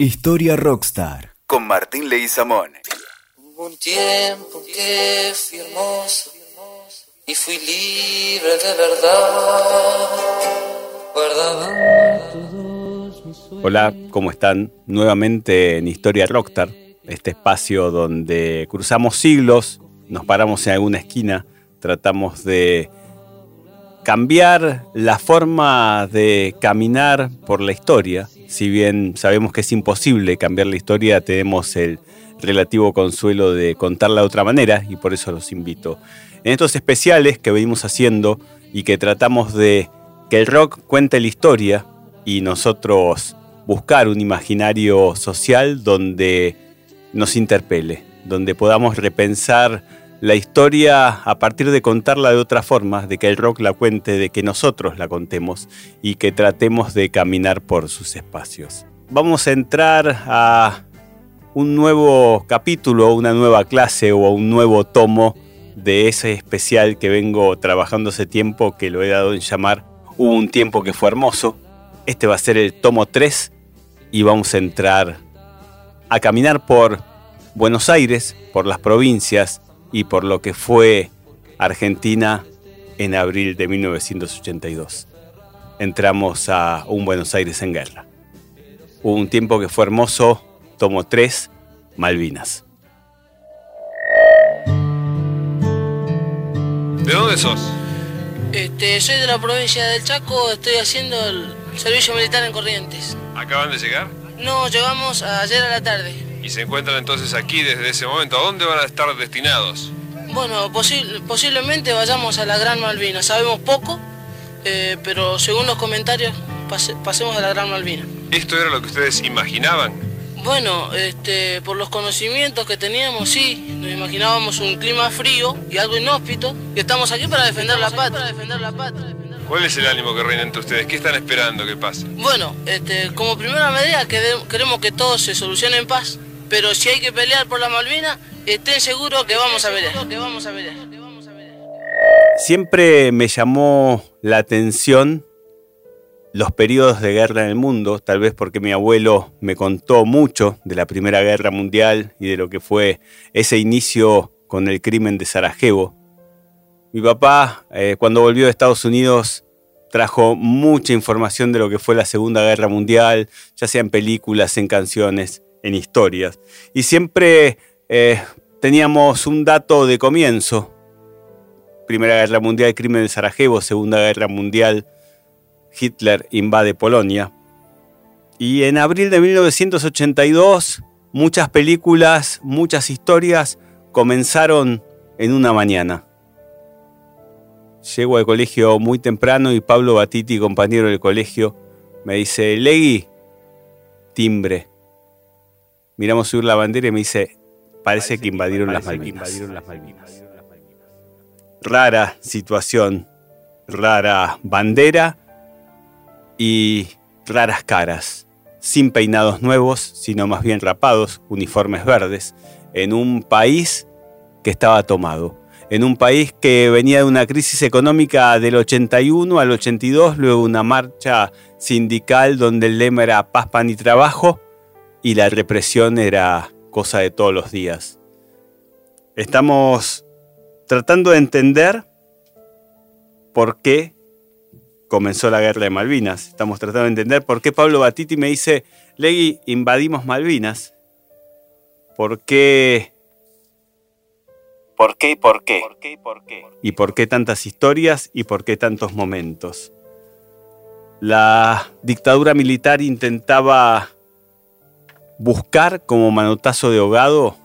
Historia Rockstar con Martín Leguizamón. Hubo un tiempo que fui hermoso y fui libre de verdad. Guardaba. Hola, ¿cómo están? Nuevamente en Historia Rockstar, este espacio donde cruzamos siglos, nos paramos en alguna esquina, tratamos de cambiar la forma de caminar por la historia. Si bien sabemos que es imposible cambiar la historia, tenemos el relativo consuelo de contarla de otra manera y por eso los invito. En estos especiales que venimos haciendo y que tratamos de que el rock cuente la historia y nosotros buscar un imaginario social donde nos interpele, donde podamos repensar la historia a partir de contarla de otra forma, de que el rock la cuente, de que nosotros la contemos y que tratemos de caminar por sus espacios. Vamos a entrar a un nuevo capítulo, una nueva clase o un nuevo tomo de ese especial que vengo trabajando hace tiempo, que lo he dado en llamar Hubo un tiempo que fue hermoso. Este va a ser el tomo 3 y vamos a entrar a caminar por Buenos Aires, por las provincias y por lo que fue Argentina en abril de 1982. Entramos a un Buenos Aires en guerra. Hubo un tiempo que fue hermoso, tomo 3, Malvinas. ¿De dónde sos? Este, soy de la provincia del Chaco, estoy haciendo el servicio militar en Corrientes. ¿Acaban de llegar? No, llegamos ayer a la tarde. Y se encuentran entonces aquí desde ese momento. ¿A dónde van a estar destinados? Bueno, posi- posiblemente vayamos a la Gran Malvina. Sabemos poco, eh, pero según los comentarios, pase- pasemos a la Gran Malvina. ¿Esto era lo que ustedes imaginaban? Bueno, este, por los conocimientos que teníamos, sí, nos imaginábamos un clima frío y algo inhóspito, y estamos aquí para defender la patria. Para defender la patria. ¿Cuál es el ánimo que reina entre ustedes? ¿Qué están esperando que pase? Bueno, este, como primera medida queremos que todo se solucione en paz, pero si hay que pelear por la Malvina, estén seguros que vamos a pelear. Que. Siempre me llamó la atención los periodos de guerra en el mundo, tal vez porque mi abuelo me contó mucho de la Primera Guerra Mundial y de lo que fue ese inicio con el crimen de Sarajevo. Mi papá, eh, cuando volvió de Estados Unidos, trajo mucha información de lo que fue la Segunda Guerra Mundial, ya sea en películas, en canciones, en historias. Y siempre eh, teníamos un dato de comienzo, Primera Guerra Mundial, crimen de Sarajevo, Segunda Guerra Mundial, Hitler invade Polonia. Y en abril de 1982, muchas películas, muchas historias comenzaron en una mañana. Llego al colegio muy temprano y Pablo Batiti, compañero del colegio, me dice, Legui, timbre. Miramos subir la bandera y me dice, parece que invadieron las Malvinas rara situación, rara bandera y raras caras, sin peinados nuevos, sino más bien rapados, uniformes verdes, en un país que estaba tomado, en un país que venía de una crisis económica del 81 al 82, luego una marcha sindical donde el lema era paz, pan y trabajo, y la represión era cosa de todos los días. Estamos tratando de entender por qué comenzó la guerra de Malvinas. Estamos tratando de entender por qué Pablo Batiti me dice, Legui, invadimos Malvinas. ¿Por qué? ¿Por qué y por qué? ¿Y por qué tantas historias y por qué tantos momentos? La dictadura militar intentaba buscar como manotazo de ahogado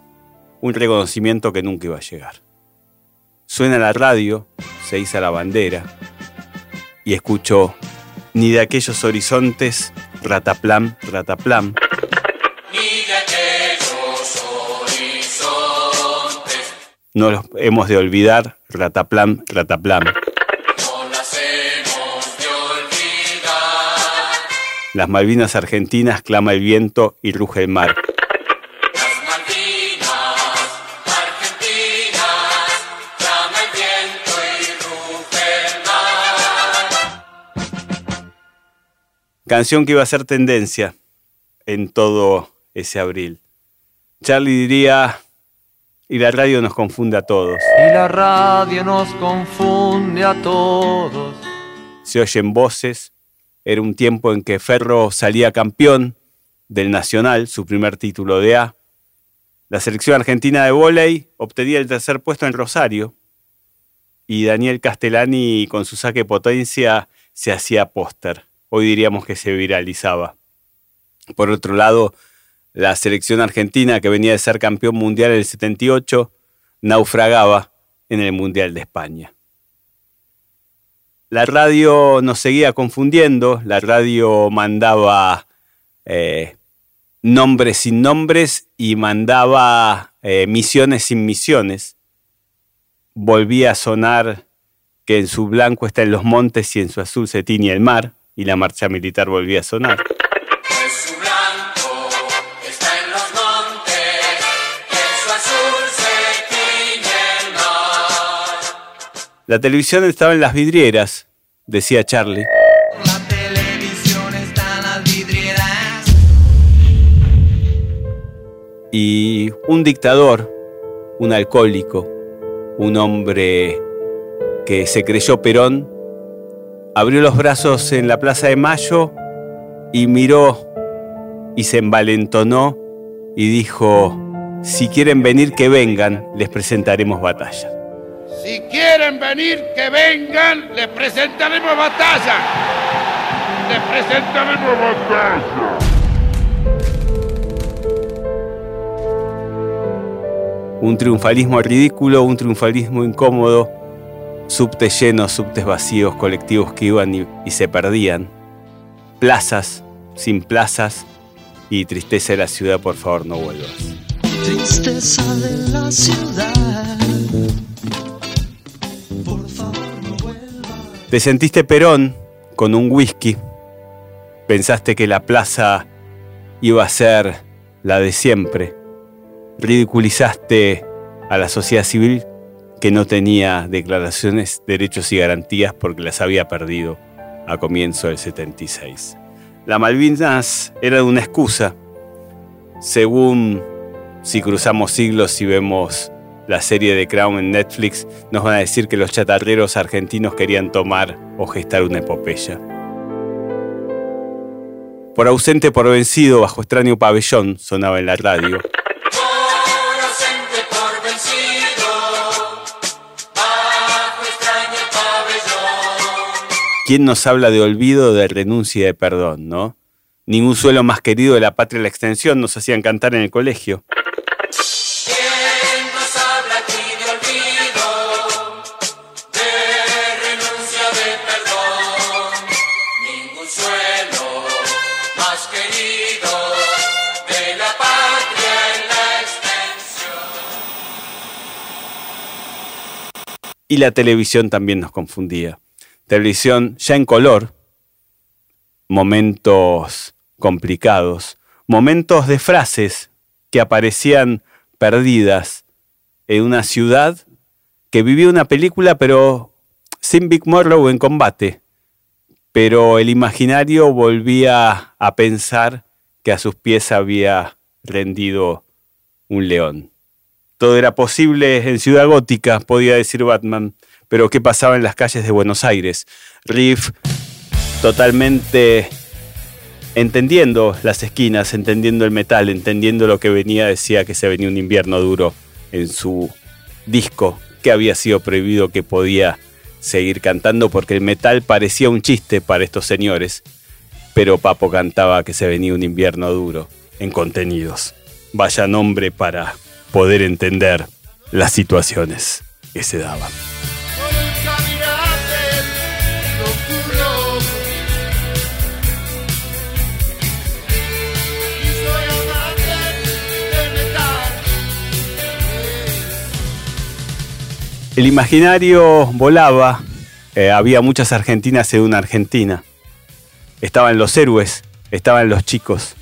un reconocimiento que nunca iba a llegar. Suena la radio, se iza la bandera y escucho ni de aquellos horizontes, rataplam, rataplam. No los hemos de olvidar, rataplam, rataplam. Las Malvinas argentinas clama el viento y ruge el mar. Canción que iba a ser tendencia en todo ese abril. Charlie diría, y la radio nos confunde a todos. Y la radio nos confunde a todos. Se oyen voces. Era un tiempo en que Ferro salía campeón del Nacional, su primer título de A. La selección argentina de vóley obtenía el tercer puesto en Rosario. Y Daniel Castellani, con su saque potencia, se hacía póster. Hoy diríamos que se viralizaba. Por otro lado, la selección argentina, que venía de ser campeón mundial en el 78, naufragaba en el Mundial de España. La radio nos seguía confundiendo, la radio mandaba eh, nombres sin nombres y mandaba eh, misiones sin misiones. Volvía a sonar que en su blanco está en los montes y en su azul se tiñe el mar, y la marcha militar volvía a sonar. La televisión estaba en las vidrieras, decía Charlie. La televisión está en las vidrieras. Y un dictador, un alcohólico, un hombre que se creyó Perón, abrió los brazos en la Plaza de Mayo y miró y se envalentonó y dijo, si quieren venir, que vengan, les presentaremos batalla. Si quieren venir, que vengan, les presentaremos batalla. Les presentaremos batalla. Un triunfalismo ridículo, un triunfalismo incómodo, subtes llenos, subtes vacíos, colectivos que iban y, y se perdían, plazas sin plazas y tristeza de la ciudad, por favor no vuelvas. Tristeza de la ciudad. Te sentiste Perón con un whisky. Pensaste que la plaza iba a ser la de siempre. Ridiculizaste a la sociedad civil que no tenía declaraciones, derechos y garantías porque las había perdido a comienzo del 76. La Malvinas era una excusa, según si cruzamos siglos y vemos la serie de Crown en Netflix, nos van a decir que los chatarreros argentinos querían tomar o gestar una epopeya. Por ausente, por vencido, bajo extraño pabellón, sonaba en la radio. Por ausente, por vencido, bajo extraño pabellón. ¿Quién nos habla de olvido, de renuncia y de perdón, no? Ningún suelo más querido de la patria y la extensión nos hacían cantar en el colegio. Y la televisión también nos confundía. Televisión ya en color, momentos complicados, momentos de frases que aparecían perdidas en una ciudad que vivía una película pero sin Big Morrow en combate. Pero el imaginario volvía a pensar que a sus pies había rendido un león. Todo era posible en Ciudad Gótica, podía decir Batman, pero ¿qué pasaba en las calles de Buenos Aires? Riff totalmente entendiendo las esquinas, entendiendo el metal, entendiendo lo que venía, decía que se venía un invierno duro en su disco, que había sido prohibido que podía seguir cantando porque el metal parecía un chiste para estos señores, pero Papo cantaba que se venía un invierno duro en contenidos. Vaya nombre para poder entender las situaciones que se daban. El imaginario volaba, eh, había muchas argentinas en una Argentina. Estaban los héroes, estaban los chicos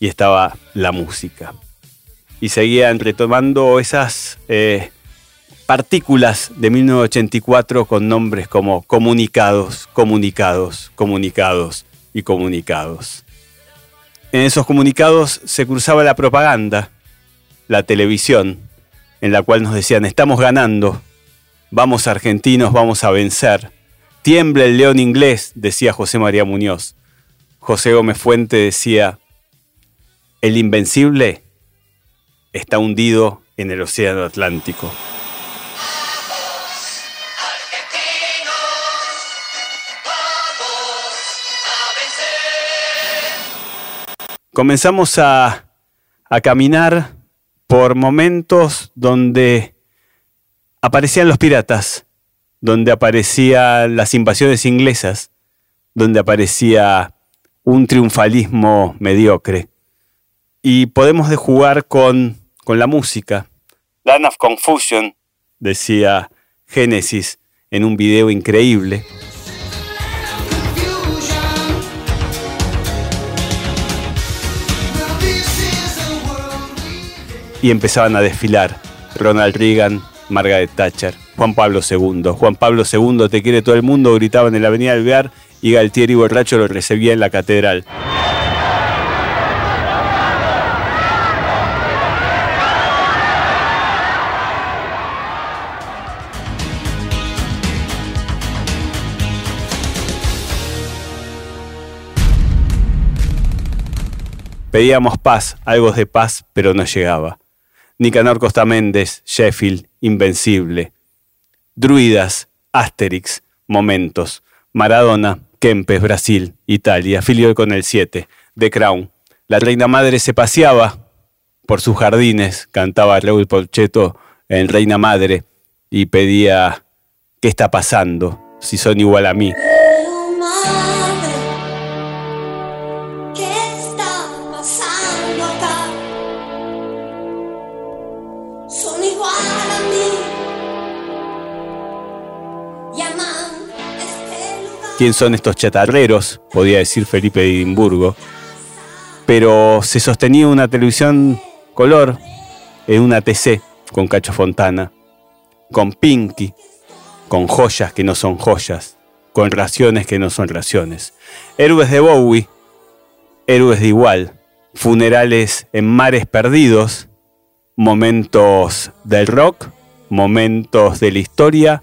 y estaba la música. Y seguían retomando esas eh, partículas de 1984 con nombres como comunicados, comunicados, comunicados y comunicados. En esos comunicados se cruzaba la propaganda, la televisión, en la cual nos decían, estamos ganando, vamos argentinos, vamos a vencer. Tiembla el león inglés, decía José María Muñoz. José Gómez Fuente decía, el invencible está hundido en el Océano Atlántico. Comenzamos a, a caminar por momentos donde aparecían los piratas, donde aparecían las invasiones inglesas, donde aparecía un triunfalismo mediocre. Y podemos de jugar con, con la música. Land of Confusion, decía Génesis en un video increíble. Y empezaban a desfilar Ronald Reagan, Margaret Thatcher, Juan Pablo II. Juan Pablo II, te quiere todo el mundo, gritaban en la avenida Alvear y Galtieri borracho lo recibía en la catedral. Pedíamos paz, algo de paz, pero no llegaba. Nicanor Costa Méndez, Sheffield, Invencible. Druidas, Asterix, Momentos. Maradona, Kempes, Brasil, Italia. Filio con el 7. The Crown. La reina madre se paseaba por sus jardines, cantaba Raúl Porcheto en Reina Madre y pedía, ¿qué está pasando? Si son igual a mí. Quién son estos chatarreros, podía decir Felipe de Edimburgo, pero se sostenía una televisión color en una TC con Cacho Fontana, con Pinky, con joyas que no son joyas, con raciones que no son raciones. Héroes de Bowie, héroes de igual, funerales en mares perdidos, momentos del rock, momentos de la historia,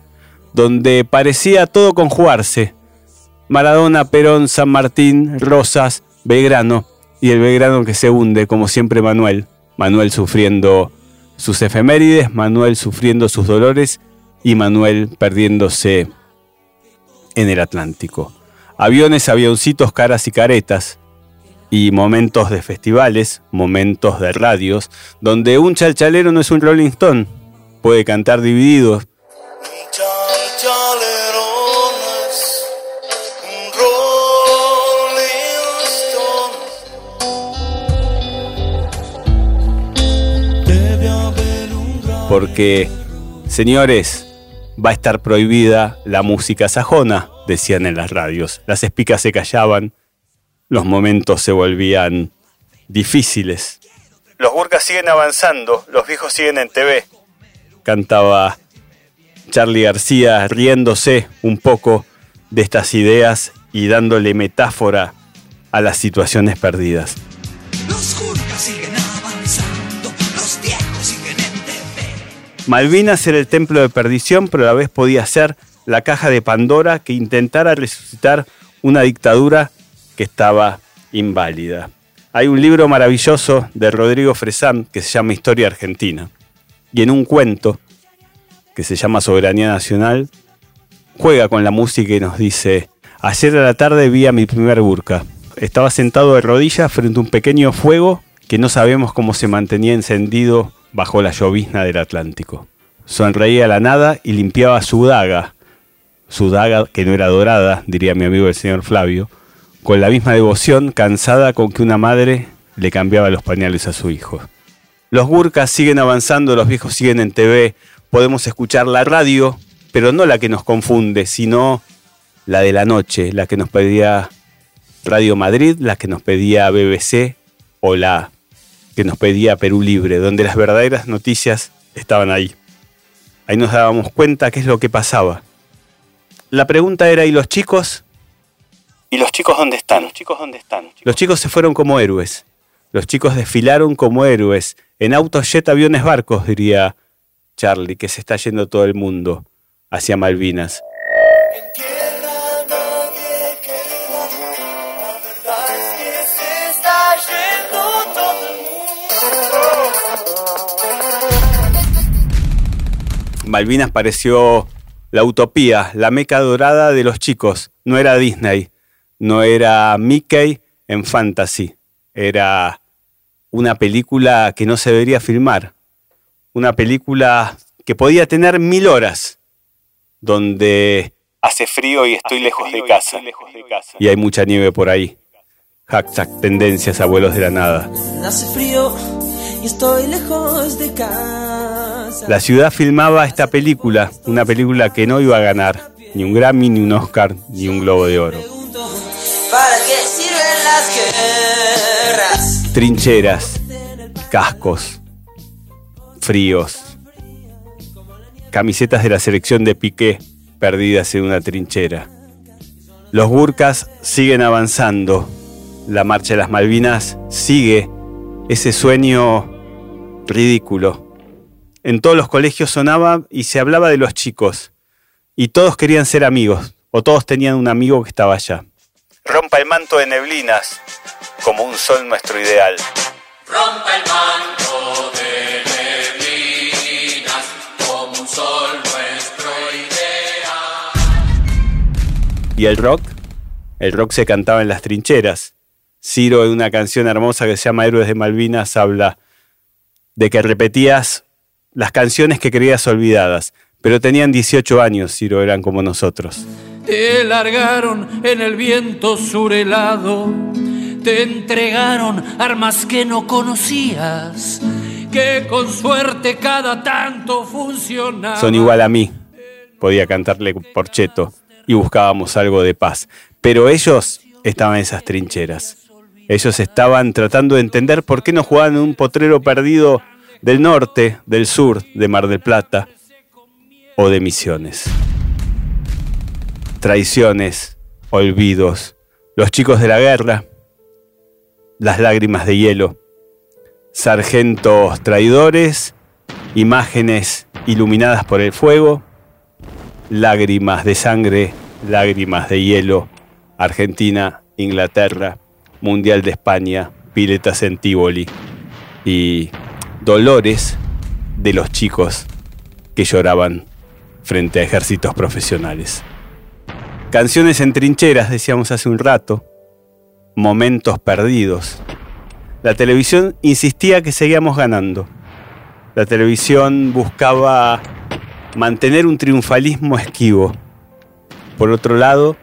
donde parecía todo conjugarse, Maradona, Perón, San Martín, Rosas, Belgrano y el Belgrano que se hunde, como siempre Manuel. Manuel sufriendo sus efemérides, Manuel sufriendo sus dolores y Manuel perdiéndose en el Atlántico. Aviones, avioncitos, caras y caretas y momentos de festivales, momentos de radios, donde un chalchalero no es un Rolling Stone, puede cantar dividido, porque, señores, va a estar prohibida la música sajona, decían en las radios. Las espicas se callaban, los momentos se volvían difíciles. Los burkas siguen avanzando, los viejos siguen en TV. Cantaba Charlie García riéndose un poco de estas ideas y dándole metáfora a las situaciones perdidas. Malvinas era el templo de perdición, pero a la vez podía ser la caja de Pandora que intentara resucitar una dictadura que estaba inválida. Hay un libro maravilloso de Rodrigo Fresán que se llama Historia Argentina. Y en un cuento que se llama Soberanía Nacional, juega con la música y nos dice, ayer a la tarde vi a mi primer burka. Estaba sentado de rodillas frente a un pequeño fuego que no sabemos cómo se mantenía encendido bajo la llovizna del Atlántico. Sonreía la nada y limpiaba su daga, su daga que no era dorada, diría mi amigo el señor Flavio, con la misma devoción cansada con que una madre le cambiaba los pañales a su hijo. Los burkas siguen avanzando, los viejos siguen en TV, podemos escuchar la radio, pero no la que nos confunde, sino la de la noche, la que nos pedía Radio Madrid, la que nos pedía BBC o la que nos pedía Perú Libre, donde las verdaderas noticias estaban ahí. Ahí nos dábamos cuenta qué es lo que pasaba. La pregunta era, ¿y los chicos? ¿Y los chicos dónde están? Los chicos dónde están? Los chicos se fueron como héroes. Los chicos desfilaron como héroes. En autos, jet, aviones, barcos, diría Charlie, que se está yendo todo el mundo hacia Malvinas. Malvinas pareció la utopía, la meca dorada de los chicos. No era Disney, no era Mickey en fantasy, era una película que no se debería filmar, una película que podía tener mil horas, donde hace frío y estoy, lejos, de casa, y hay mucha nieve por ahí. Hashtag tendencias abuelos de la nada. Hace frío y estoy lejos de casa. La ciudad filmaba esta película, una película que no iba a ganar ni un Grammy, ni un Oscar, ni un Globo de Oro. ¿Para qué sirven las guerras? Trincheras, cascos, fríos, camisetas de la selección de Piqué perdidas en una trinchera. Los Gurkas siguen avanzando. La marcha de las Malvinas sigue ese sueño ridículo. En todos los colegios sonaba y se hablaba de los chicos. Y todos querían ser amigos, o todos tenían un amigo que estaba allá. Rompa el manto de neblinas, como un sol nuestro ideal. Rompa el manto de neblinas como un sol nuestro ideal. ¿Y el rock? El rock se cantaba en las trincheras. Ciro en una canción hermosa que se llama Héroes de Malvinas habla de que repetías las canciones que creías olvidadas, pero tenían 18 años, Ciro, eran como nosotros. Te largaron en el viento surelado, te entregaron armas que no conocías, que con suerte cada tanto funcionaban. Son igual a mí, podía cantarle por cheto, y buscábamos algo de paz. Pero ellos estaban en esas trincheras. Ellos estaban tratando de entender por qué no jugaban en un potrero perdido del norte, del sur, de Mar del Plata o de Misiones. Traiciones, olvidos, los chicos de la guerra, las lágrimas de hielo, sargentos traidores, imágenes iluminadas por el fuego, lágrimas de sangre, lágrimas de hielo, Argentina, Inglaterra, Mundial de España, piletas en Tívoli y dolores de los chicos que lloraban frente a ejércitos profesionales. Canciones en trincheras, decíamos hace un rato, momentos perdidos. La televisión insistía que seguíamos ganando. La televisión buscaba mantener un triunfalismo esquivo. Por otro lado,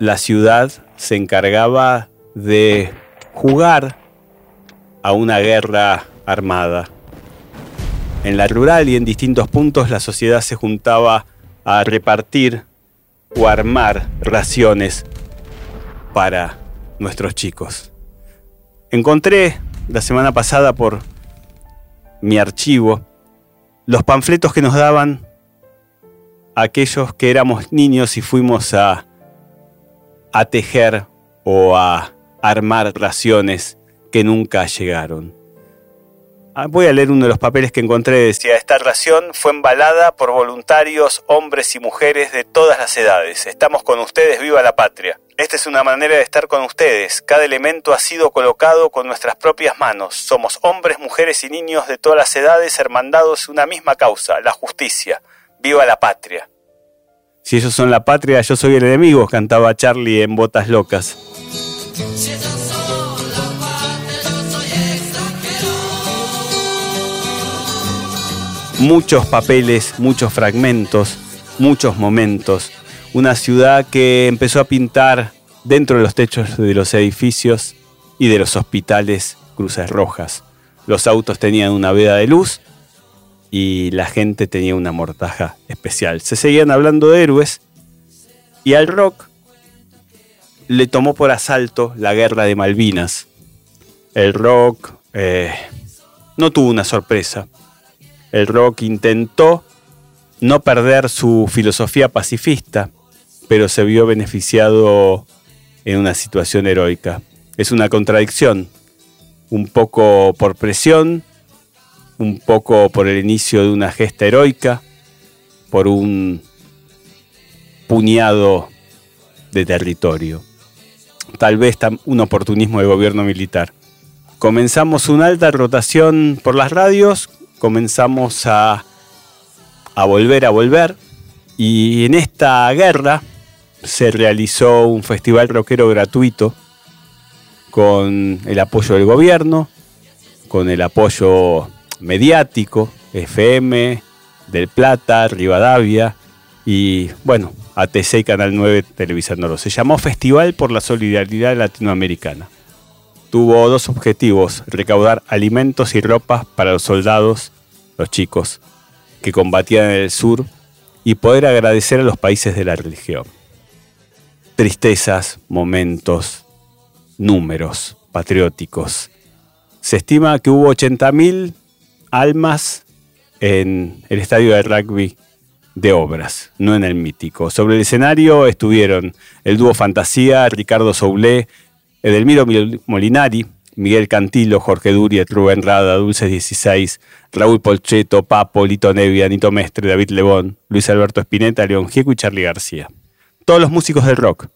la ciudad se encargaba de jugar a una guerra armada. En la rural y en distintos puntos la sociedad se juntaba a repartir o armar raciones para nuestros chicos. Encontré la semana pasada por mi archivo los panfletos que nos daban aquellos que éramos niños y fuimos a, a tejer o a armar raciones que nunca llegaron. Ah, Voy a leer uno de los papeles que encontré. Decía, esta ración fue embalada por voluntarios, hombres y mujeres de todas las edades. Estamos con ustedes, viva la patria. Esta es una manera de estar con ustedes. Cada elemento ha sido colocado con nuestras propias manos. Somos hombres, mujeres y niños de todas las edades hermandados en una misma causa, la justicia. Viva la patria. Si ellos son la patria, yo soy el enemigo, cantaba Charlie en Botas Locas. Muchos papeles, muchos fragmentos, muchos momentos. Una ciudad que empezó a pintar dentro de los techos de los edificios y de los hospitales cruces rojas. Los autos tenían una veda de luz y la gente tenía una mortaja especial. Se seguían hablando de héroes y al rock le tomó por asalto la guerra de Malvinas. El rock eh, no tuvo una sorpresa el rock intentó no perder su filosofía pacifista, pero se vio beneficiado en una situación heroica. Es una contradicción, un poco por presión, un poco por el inicio de una gesta heroica, por un puñado de territorio. Tal vez un oportunismo de gobierno militar. Comenzamos una alta rotación por las radios, comenzamos a, a volver a volver y en esta guerra se realizó un festival rockero gratuito con el apoyo del gobierno, con el apoyo mediático, FM, del Plata, Rivadavia y bueno, ATC y Canal 9 televisándolo. Se llamó Festival por la Solidaridad Latinoamericana. Tuvo dos objetivos, recaudar alimentos y ropas para los soldados, los chicos, que combatían en el sur y poder agradecer a los países de la religión. Tristezas, momentos, números patrióticos. Se estima que hubo 80.000 almas en el estadio de rugby de obras, no en el mítico. Sobre el escenario estuvieron el dúo Fantasía, Ricardo Soulé, Edelmiro Molinari, Miguel Cantilo, Jorge Duriet, Rubén Rada, Dulces 16, Raúl Polcheto, Papo, Lito Nevia, Nito Mestre, David Lebón, Luis Alberto Espineta, León Gieco y Charlie García. Todos los músicos del rock,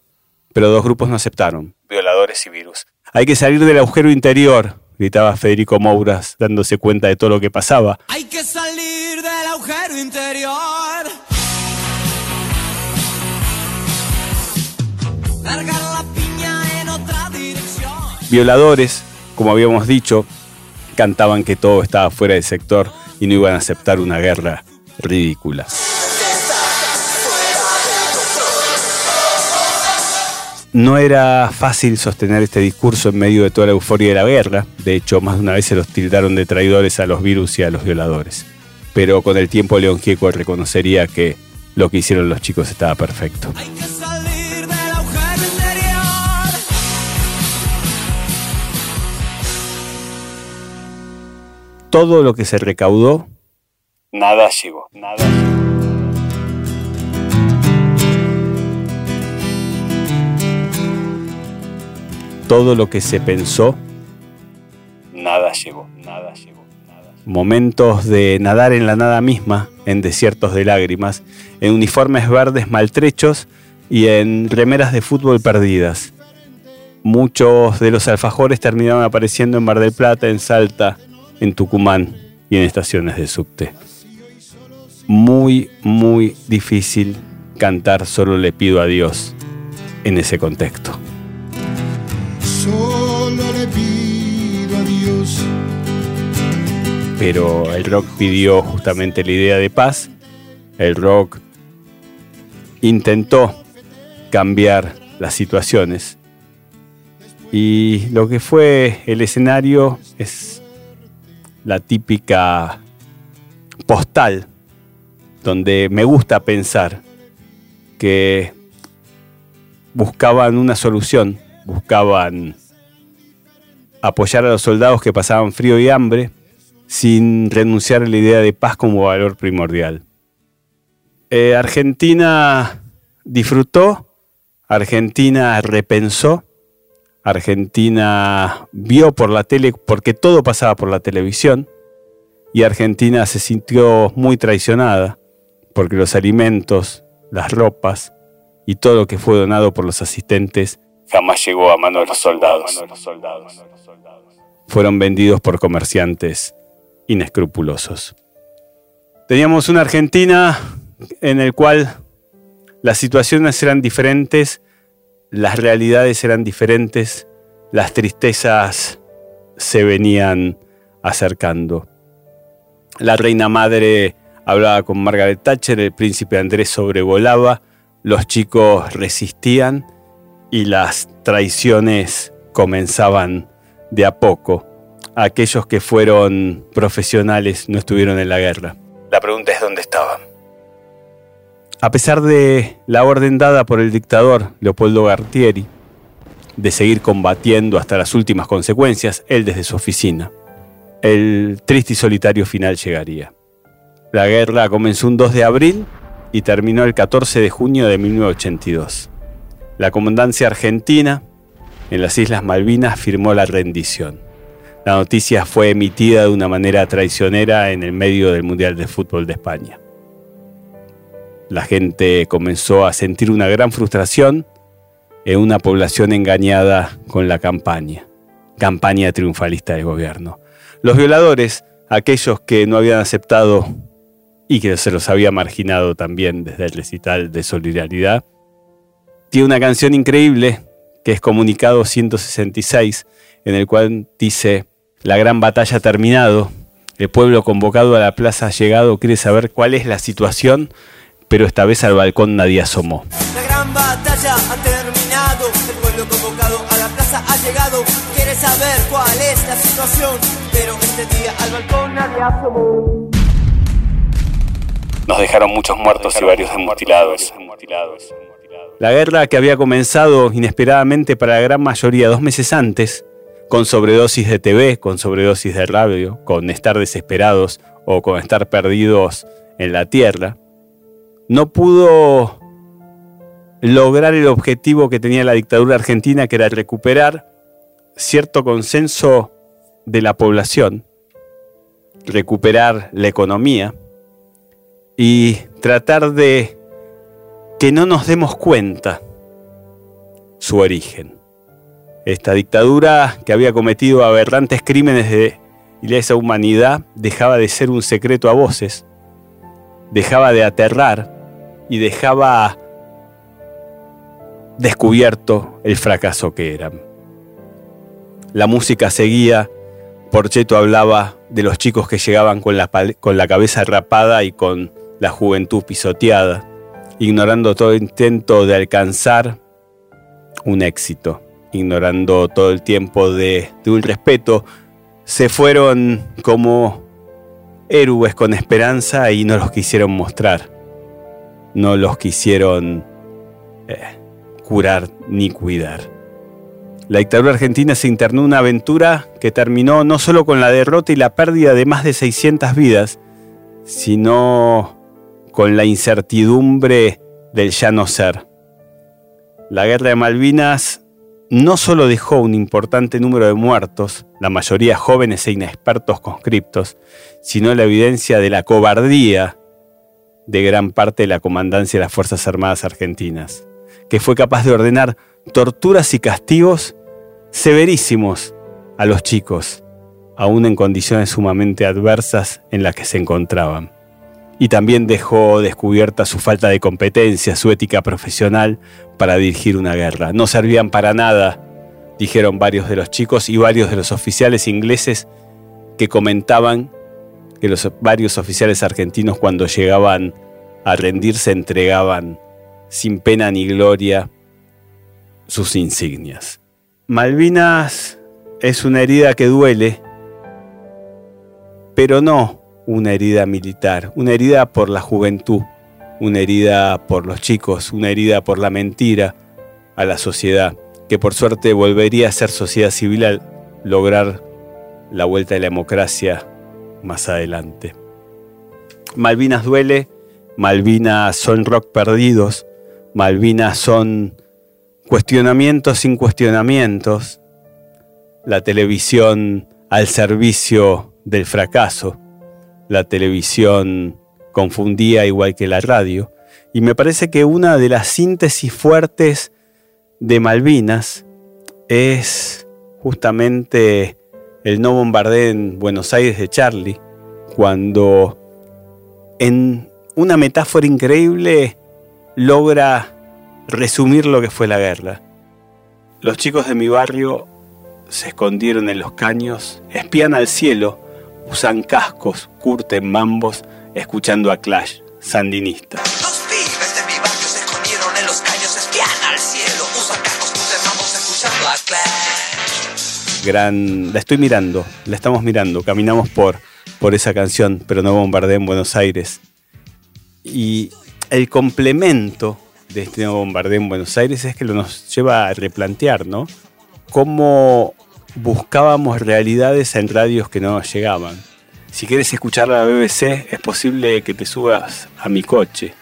pero dos grupos no aceptaron, violadores y virus. Hay que salir del agujero interior, gritaba Federico Mouras, dándose cuenta de todo lo que pasaba. Hay que salir del agujero interior. Largar Violadores, como habíamos dicho, cantaban que todo estaba fuera del sector y no iban a aceptar una guerra ridícula. No era fácil sostener este discurso en medio de toda la euforia de la guerra. De hecho, más de una vez se los tildaron de traidores a los virus y a los violadores. Pero con el tiempo León Gieco reconocería que lo que hicieron los chicos estaba perfecto. Todo lo que se recaudó, nada llegó. Nada llegó. todo lo que se pensó, nada llegó, nada llegó. Momentos de nadar en la nada misma, en desiertos de lágrimas, en uniformes verdes maltrechos y en remeras de fútbol perdidas. Muchos de los alfajores terminaron apareciendo en Mar del Plata, en Salta, en Tucumán y en estaciones de subte. Muy, muy difícil cantar Solo le pido a Dios en ese contexto. Solo le pido a Dios. Pero el rock pidió justamente la idea de paz. El rock intentó cambiar las situaciones. Y lo que fue el escenario es la típica postal donde me gusta pensar que buscaban una solución buscaban apoyar a los soldados que pasaban frío y hambre sin renunciar a la idea de paz como valor primordial. Eh, Argentina disfrutó, Argentina repensó, Argentina vio por la tele, porque todo pasaba por la televisión, y Argentina se sintió muy traicionada, porque los alimentos, las ropas y todo lo que fue donado por los asistentes jamás llegó a mano de los soldados. Fueron vendidos por comerciantes inescrupulosos. Teníamos una Argentina en el cual las situaciones eran diferentes, las realidades eran diferentes, las tristezas se venían acercando. La reina madre hablaba con Margaret Thatcher, el príncipe Andrés sobrevolaba, los chicos resistían y las traiciones comenzaban de a poco. Aquellos que fueron profesionales no estuvieron en la guerra. La pregunta es dónde estaban. A pesar de la orden dada por el dictador Leopoldo Gartieri de seguir combatiendo hasta las últimas consecuencias, él desde su oficina, el triste y solitario final llegaría. La guerra comenzó un 2 de abril y terminó el 14 de junio de 1982. La comandancia argentina en las Islas Malvinas firmó la rendición. La noticia fue emitida de una manera traicionera en el medio del Mundial de Fútbol de España. La gente comenzó a sentir una gran frustración en una población engañada con la campaña, campaña triunfalista del gobierno. Los violadores, aquellos que no habían aceptado y que se los había marginado también desde el recital de solidaridad, tiene una canción increíble que es Comunicado 166, en el cual dice, la gran batalla ha terminado, el pueblo convocado a la plaza ha llegado, quiere saber cuál es la situación, pero esta vez al balcón nadie asomó. La gran batalla ha terminado, el pueblo convocado a la plaza ha llegado, quiere saber cuál es la situación, pero este día al balcón nadie asomó. Nos dejaron muchos muertos y varios mutilados. La guerra que había comenzado inesperadamente para la gran mayoría dos meses antes, con sobredosis de TV, con sobredosis de radio, con estar desesperados o con estar perdidos en la tierra, no pudo lograr el objetivo que tenía la dictadura argentina, que era recuperar cierto consenso de la población, recuperar la economía y tratar de que no nos demos cuenta su origen. Esta dictadura que había cometido aberrantes crímenes de lesa humanidad dejaba de ser un secreto a voces, dejaba de aterrar y dejaba descubierto el fracaso que eran. La música seguía, Porcheto hablaba de los chicos que llegaban con la, con la cabeza rapada y con la juventud pisoteada, ignorando todo intento de alcanzar un éxito ignorando todo el tiempo de, un respeto, se fueron como héroes con esperanza y no los quisieron mostrar, no los quisieron eh, curar ni cuidar. La dictadura argentina se internó en una aventura que terminó no solo con la derrota y la pérdida de más de 600 vidas, sino con la incertidumbre del ya no ser. La guerra de Malvinas no solo dejó un importante número de muertos, la mayoría jóvenes e inexpertos conscriptos, sino la evidencia de la cobardía de gran parte de la comandancia de las Fuerzas Armadas Argentinas, que fue capaz de ordenar torturas y castigos severísimos a los chicos, aún en condiciones sumamente adversas en las que se encontraban y también dejó descubierta su falta de competencia, su ética profesional para dirigir una guerra. No servían para nada, dijeron varios de los chicos y varios de los oficiales ingleses que comentaban que los varios oficiales argentinos cuando llegaban a rendirse entregaban sin pena ni gloria sus insignias. Malvinas es una herida que duele, pero no una herida militar, una herida por la juventud, una herida por los chicos, una herida por la mentira a la sociedad, que por suerte volvería a ser sociedad civil al lograr la vuelta de la democracia más adelante. Malvinas duele, Malvinas son rock perdidos, Malvinas son cuestionamientos sin cuestionamientos, la televisión al servicio del fracaso, la televisión confundía igual que la radio. Y me parece que una de las síntesis fuertes de Malvinas es justamente el no bombardeo en Buenos Aires de Charlie, cuando en una metáfora increíble logra resumir lo que fue la guerra. Los chicos de mi barrio se escondieron en los caños, espían al cielo usan cascos, curten mambos, escuchando a Clash, sandinista. Los pibes de mi barrio se escondieron en los caños, espían al cielo, usan cascos, curten mambos, escuchando a Clash. Gran, la estoy mirando, la estamos mirando, caminamos por, por esa canción, pero no bombardeo en Buenos Aires. Y el complemento de este nuevo bombardeo en Buenos Aires es que lo nos lleva a replantear, ¿no? Cómo buscábamos realidades en radios que no llegaban. Si quieres escuchar la BBC, es posible que te subas a mi coche.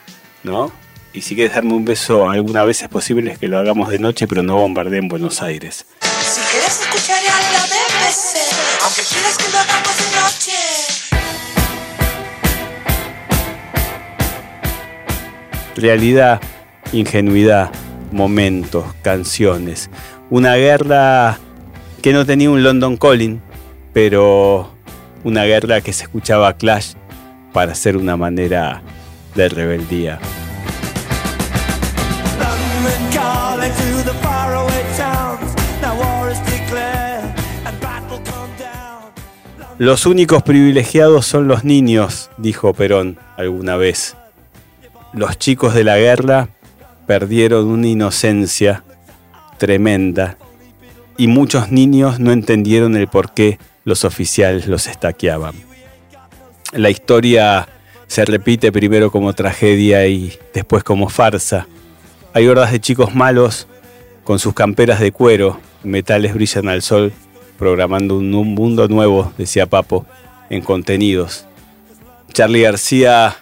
¿no? Y si quieres darme un beso alguna vez es posible que lo hagamos de noche, pero no bombardeen Buenos Aires. Si quieres escuchar a la BBC, aunque quieras que lo hagamos de noche. Realidad, ingenuidad, momentos, canciones. Una guerra que no tenía un London Calling, pero una guerra que se escuchaba Clash para hacer una manera de rebeldía. Los únicos privilegiados son los niños, dijo Perón alguna vez. Los chicos de la guerra perdieron una inocencia tremenda y muchos niños no entendieron el por qué los oficiales los estaqueaban. La historia se repite primero como tragedia y después como farsa. Hay hordas de chicos malos con sus camperas de cuero, metales brillan al sol, programando un, un mundo nuevo, decía Papo, en contenidos. Charlie García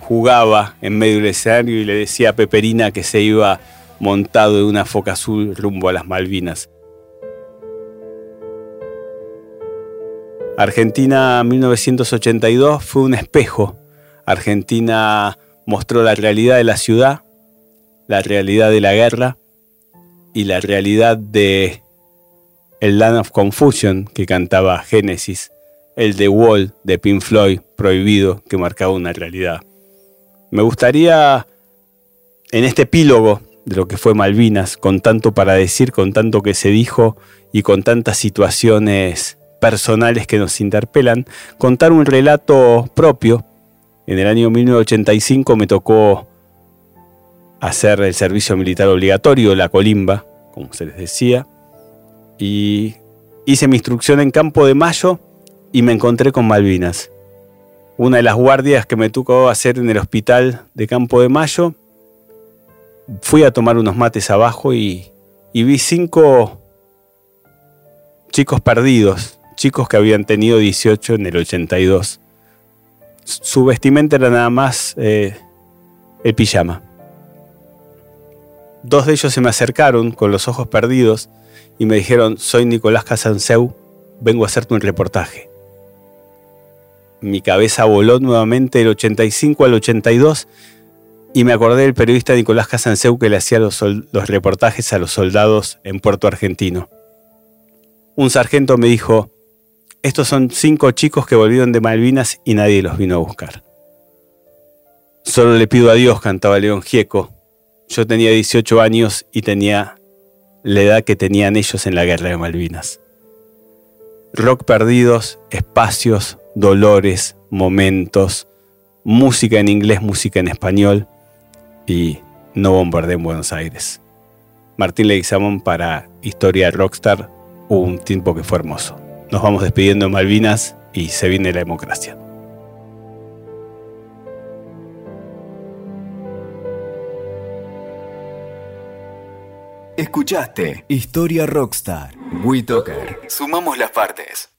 jugaba en medio del escenario y le decía a Peperina que se iba montado de una foca azul rumbo a las Malvinas. Argentina 1982 fue un espejo. Argentina mostró la realidad de la ciudad, la realidad de la guerra y la realidad de el Land of Confusion que cantaba Genesis, el The Wall de Pink Floyd, prohibido, que marcaba una realidad. Me gustaría, en este epílogo de lo que fue Malvinas, con tanto para decir, con tanto que se dijo y con tantas situaciones personales que nos interpelan, contar un relato propio. En el año 1985 me tocó hacer el servicio militar obligatorio, la colimba, como se les decía, y hice mi instrucción en Campo de Mayo y me encontré con Malvinas. Una de las guardias que me tocó hacer en el hospital de Campo de Mayo, fui a tomar unos mates abajo y, vi cinco chicos perdidos, chicos que habían tenido 18 en el 82. Su vestimenta era nada más eh, el pijama. Dos de ellos se me acercaron con los ojos perdidos y me dijeron, soy Nicolás Casanseu, vengo a hacerte un reportaje. Mi cabeza voló nuevamente del 85 al 82 y me acordé del periodista Nicolás Casanseu que le hacía los, los reportajes a los soldados en Puerto Argentino. Un sargento me dijo, estos son cinco chicos que volvieron de Malvinas y nadie los vino a buscar. Solo le pido a Dios, cantaba León Gieco. Yo tenía 18 años y tenía la edad que tenían ellos en la guerra de Malvinas. Rock perdidos, espacios, dolores, momentos, música en inglés, música en español y no bombardé en Buenos Aires. Martín Leguizamón para Historia Rockstar, un tiempo que fue hermoso. Nos vamos despidiendo en Malvinas y se viene la democracia. Escuchaste Historia Rockstar. WeToker. Sumamos las partes.